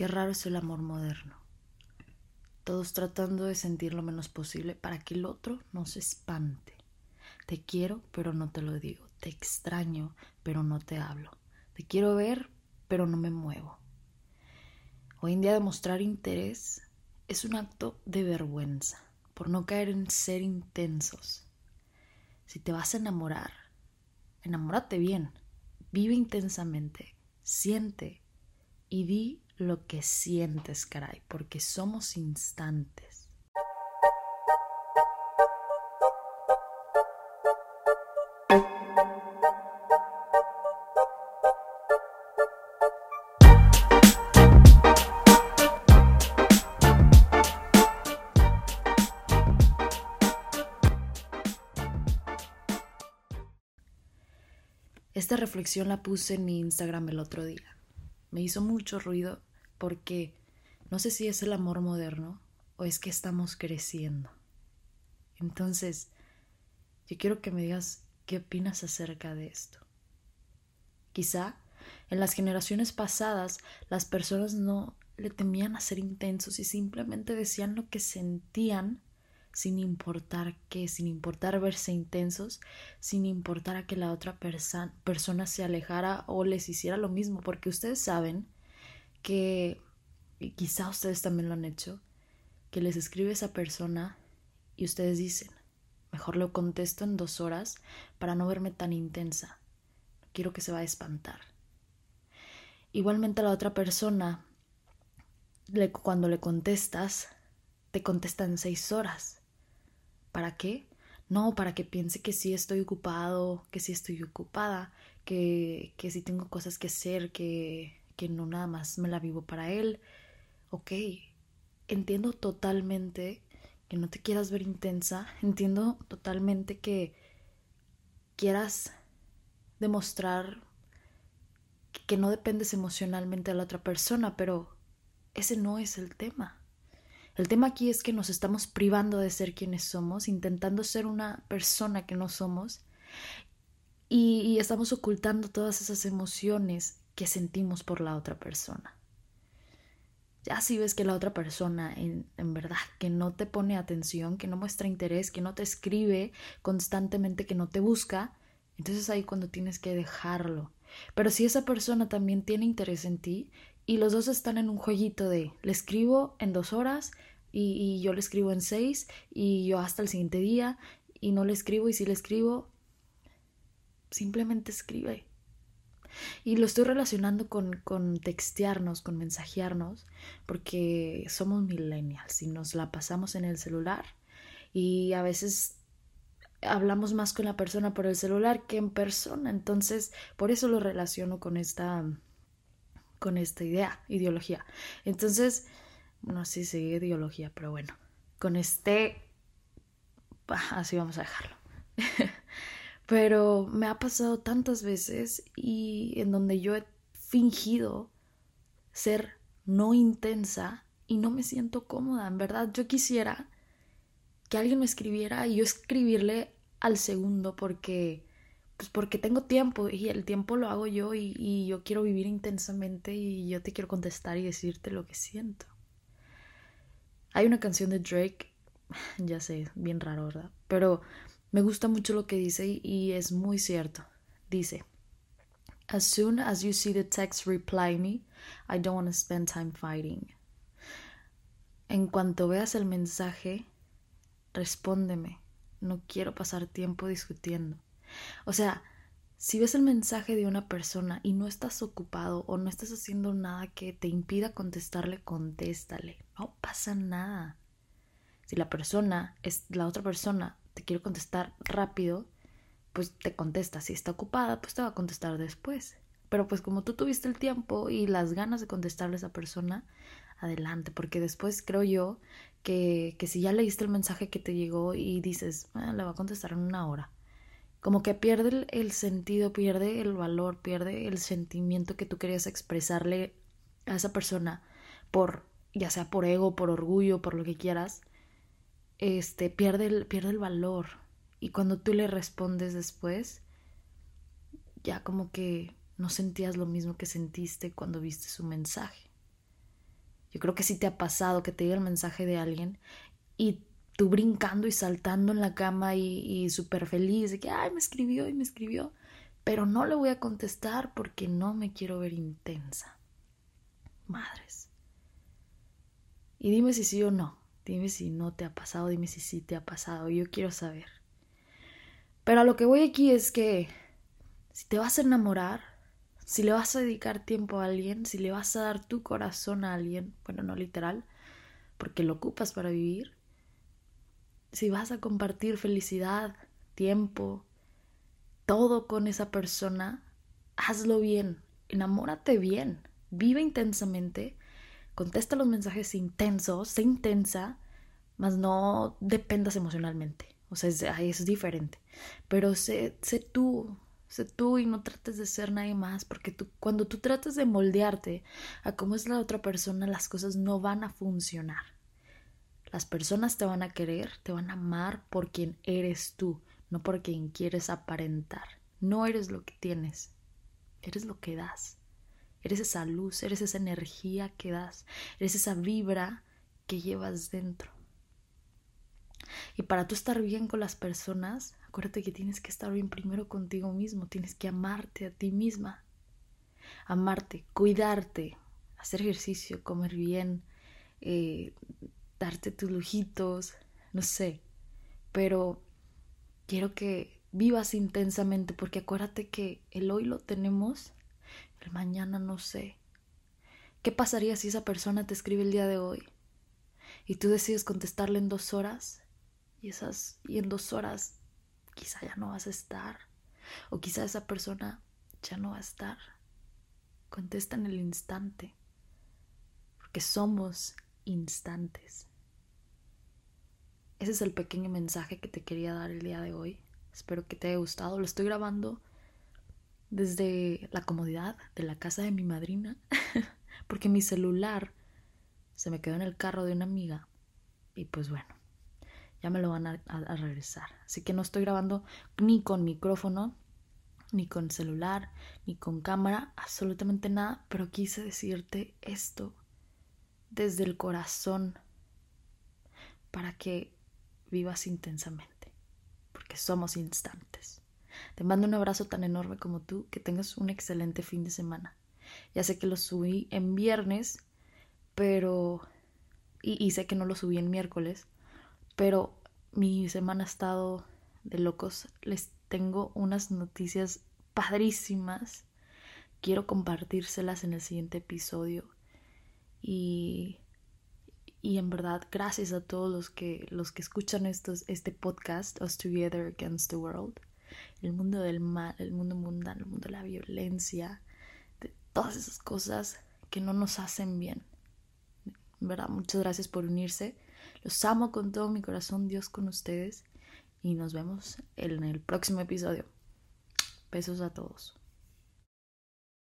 Qué raro es el amor moderno. Todos tratando de sentir lo menos posible para que el otro no se espante. Te quiero, pero no te lo digo. Te extraño, pero no te hablo. Te quiero ver, pero no me muevo. Hoy en día demostrar interés es un acto de vergüenza por no caer en ser intensos. Si te vas a enamorar, enamórate bien, vive intensamente, siente y di lo que sientes, caray, porque somos instantes. Esta reflexión la puse en mi Instagram el otro día. Me hizo mucho ruido porque no sé si es el amor moderno o es que estamos creciendo. Entonces, yo quiero que me digas qué opinas acerca de esto. Quizá en las generaciones pasadas las personas no le temían a ser intensos y simplemente decían lo que sentían sin importar qué, sin importar verse intensos, sin importar a que la otra persona se alejara o les hiciera lo mismo, porque ustedes saben que, y quizá ustedes también lo han hecho, que les escribe esa persona y ustedes dicen, mejor lo contesto en dos horas para no verme tan intensa. Quiero que se va a espantar. Igualmente a la otra persona, cuando le contestas, te contesta en seis horas. ¿Para qué? No, para que piense que sí estoy ocupado, que sí estoy ocupada, que, que sí tengo cosas que hacer, que, que no nada más me la vivo para él. Ok, entiendo totalmente que no te quieras ver intensa, entiendo totalmente que quieras demostrar que no dependes emocionalmente de la otra persona, pero ese no es el tema. El tema aquí es que nos estamos privando de ser quienes somos, intentando ser una persona que no somos y, y estamos ocultando todas esas emociones que sentimos por la otra persona. Ya si ves que la otra persona en, en, verdad que no te pone atención, que no muestra interés, que no te escribe constantemente, que no te busca, entonces ahí cuando tienes que dejarlo. Pero si esa persona también tiene interés en ti y los dos están en un jueguito de le escribo en dos horas y, y yo le escribo en seis y yo hasta el siguiente día y no le escribo y si le escribo, simplemente escribe. Y lo estoy relacionando con, con textearnos, con mensajearnos, porque somos millennials y nos la pasamos en el celular y a veces hablamos más con la persona por el celular que en persona. Entonces, por eso lo relaciono con esta con esta idea, ideología. Entonces, no sé si ideología, pero bueno, con este así vamos a dejarlo. Pero me ha pasado tantas veces y en donde yo he fingido ser no intensa y no me siento cómoda. En verdad, yo quisiera que alguien me escribiera y yo escribirle al segundo porque pues porque tengo tiempo y el tiempo lo hago yo y, y, yo quiero vivir intensamente y yo te quiero contestar y decirte lo que siento. Hay una canción de Drake, ya sé, bien raro, ¿verdad? Pero me gusta mucho lo que dice y es muy cierto. Dice, As soon as you see the text reply me, I don't want to spend time fighting. En cuanto veas el mensaje, respóndeme. No quiero pasar tiempo discutiendo. O sea, si ves el mensaje de una persona y no estás ocupado o no estás haciendo nada que te impida contestarle, contéstale. No pasa nada. Si la persona es la otra persona te quiero contestar rápido, pues te contesta. Si está ocupada, pues te va a contestar después. Pero pues como tú tuviste el tiempo y las ganas de contestarle a esa persona, adelante, porque después creo yo que, que si ya leíste el mensaje que te llegó y dices, ah, le va a contestar en una hora, como que pierde el, el sentido, pierde el valor, pierde el sentimiento que tú querías expresarle a esa persona por, ya sea por ego, por orgullo, por lo que quieras, este, pierde el, pierde el valor. Y cuando tú le respondes después, ya como que no sentías lo mismo que sentiste cuando viste su mensaje. Yo creo que sí te ha pasado que te llega el mensaje de alguien y tú brincando y saltando en la cama y, y súper feliz de que, ay, me escribió y me escribió, pero no le voy a contestar porque no me quiero ver intensa. Madres. Y dime si sí o no. Dime si no te ha pasado, dime si sí te ha pasado. Yo quiero saber. Pero a lo que voy aquí es que si te vas a enamorar, si le vas a dedicar tiempo a alguien, si le vas a dar tu corazón a alguien, bueno, no literal, porque lo ocupas para vivir, si vas a compartir felicidad, tiempo, todo con esa persona, hazlo bien, enamórate bien, vive intensamente, contesta los mensajes intensos, sé intensa, mas no dependas emocionalmente. O sea, es, es diferente. Pero sé, sé tú, sé tú y no trates de ser nadie más, porque tú, cuando tú tratas de moldearte a cómo es la otra persona, las cosas no van a funcionar. Las personas te van a querer, te van a amar por quien eres tú, no por quien quieres aparentar. No eres lo que tienes, eres lo que das. Eres esa luz, eres esa energía que das, eres esa vibra que llevas dentro. Y para tú estar bien con las personas, acuérdate que tienes que estar bien primero contigo mismo, tienes que amarte a ti misma. Amarte, cuidarte, hacer ejercicio, comer bien, eh, darte tus lujitos, no sé. Pero quiero que vivas intensamente porque acuérdate que el hoy lo tenemos, el mañana no sé. ¿Qué pasaría si esa persona te escribe el día de hoy y tú decides contestarle en dos horas y esas y en dos horas quizá ya no vas a estar o quizá esa persona ya no va a estar? Contesta en el instante porque somos instantes. Ese es el pequeño mensaje que te quería dar el día de hoy. Espero que te haya gustado. Lo estoy grabando desde la comodidad de la casa de mi madrina, porque mi celular se me quedó en el carro de una amiga y pues bueno, ya me lo van a, regresar. Así que no estoy grabando ni con micrófono, ni con celular, ni con cámara, absolutamente nada, pero quise decirte esto desde el corazón para que vivas intensamente, porque somos instantes. Te mando un abrazo tan enorme como tú, que tengas un excelente fin de semana. Ya sé que lo subí en viernes, pero... Y, sé que no lo subí en miércoles, pero mi semana ha estado de locos. Les tengo unas noticias padrísimas. Quiero compartírselas en el siguiente episodio. Y y en verdad, gracias a todos los que, los que escuchan estos, este podcast, Us Together Against the World, el mundo del mal, el mundo mundano, el mundo de la violencia, de todas esas cosas que no nos hacen bien. En verdad, muchas gracias por unirse. Los amo con todo mi corazón, Dios con ustedes. Y nos vemos en el próximo episodio. Besos a todos.